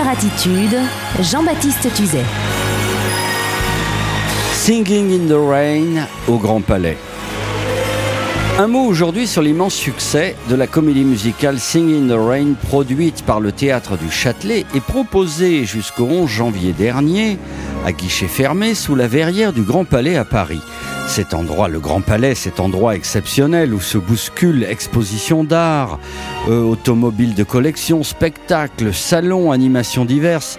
Attitude, Jean-Baptiste Tuzet. Singing in the Rain au Grand Palais. Un mot aujourd'hui sur l'immense succès de la comédie musicale Singing in the Rain produite par le théâtre du Châtelet et proposée jusqu'au 11 janvier dernier à guichet fermé sous la verrière du Grand Palais à Paris. Cet endroit, le Grand Palais, cet endroit exceptionnel où se bousculent expositions d'art, euh, automobiles de collection, spectacles, salons, animations diverses.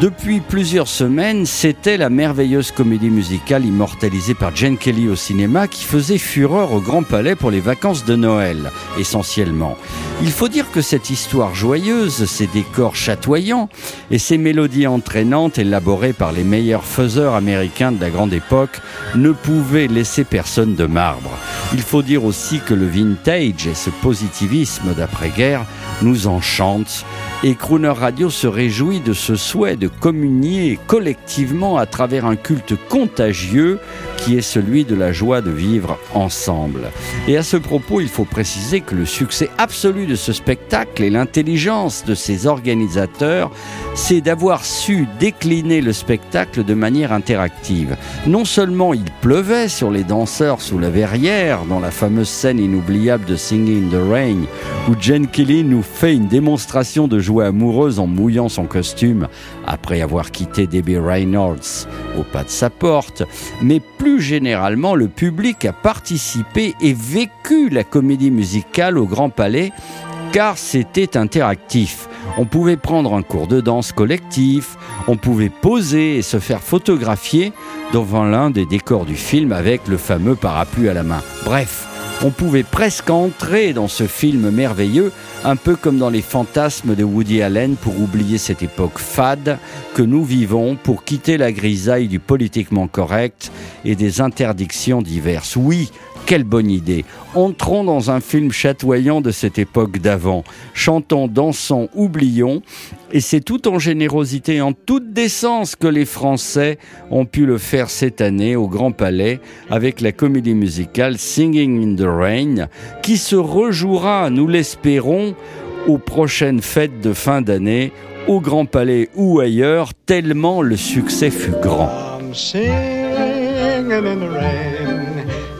Depuis plusieurs semaines, c'était la merveilleuse comédie musicale immortalisée par Jane Kelly au cinéma qui faisait fureur au Grand Palais pour les vacances de Noël, essentiellement. Il faut dire que cette histoire joyeuse, ces décors chatoyants et ces mélodies entraînantes élaborées par les meilleurs faiseurs américains de la grande époque ne pouvaient laisser personne de marbre. Il faut dire aussi que le vintage et ce positivisme d'après-guerre nous enchantent et Crooner Radio se réjouit de ce souhait de communier collectivement à travers un culte contagieux qui est celui de la joie de vivre ensemble. Et à ce propos, il faut préciser que le succès absolu de ce spectacle et l'intelligence de ses organisateurs, c'est d'avoir su décliner le spectacle de manière interactive. Non seulement il pleuvait sur les danseurs sous la verrière dans la fameuse scène inoubliable de Singing in the Rain, où Jen Kelly nous fait une démonstration de joie amoureuse en mouillant son costume après avoir quitté Debbie Reynolds au pas de sa porte, mais plus généralement le public a participé et vécu la comédie musicale au Grand Palais car c'était interactif. On pouvait prendre un cours de danse collectif, on pouvait poser et se faire photographier devant l'un des décors du film avec le fameux parapluie à la main. Bref, on pouvait presque entrer dans ce film merveilleux, un peu comme dans les fantasmes de Woody Allen pour oublier cette époque fade que nous vivons pour quitter la grisaille du politiquement correct et des interdictions diverses. Oui, quelle bonne idée. Entrons dans un film chatoyant de cette époque d'avant. Chantons, dansons, oublions. Et c'est tout en générosité en toute décence que les Français ont pu le faire cette année au Grand Palais avec la comédie musicale Singing in the Rain qui se rejouera, nous l'espérons, aux prochaines fêtes de fin d'année au Grand Palais ou ailleurs, tellement le succès fut grand.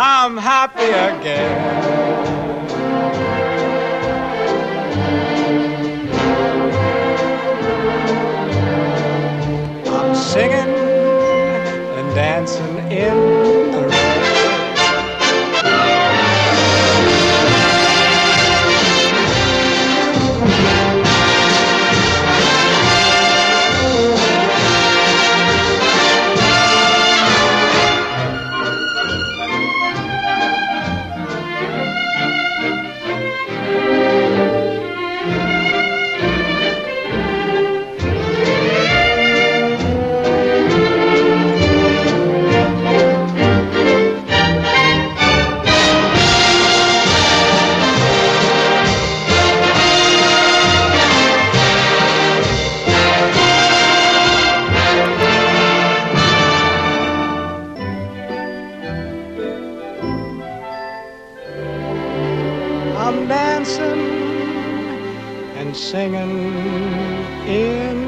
I'm happy again. I'm singing and dancing in dancing and singing in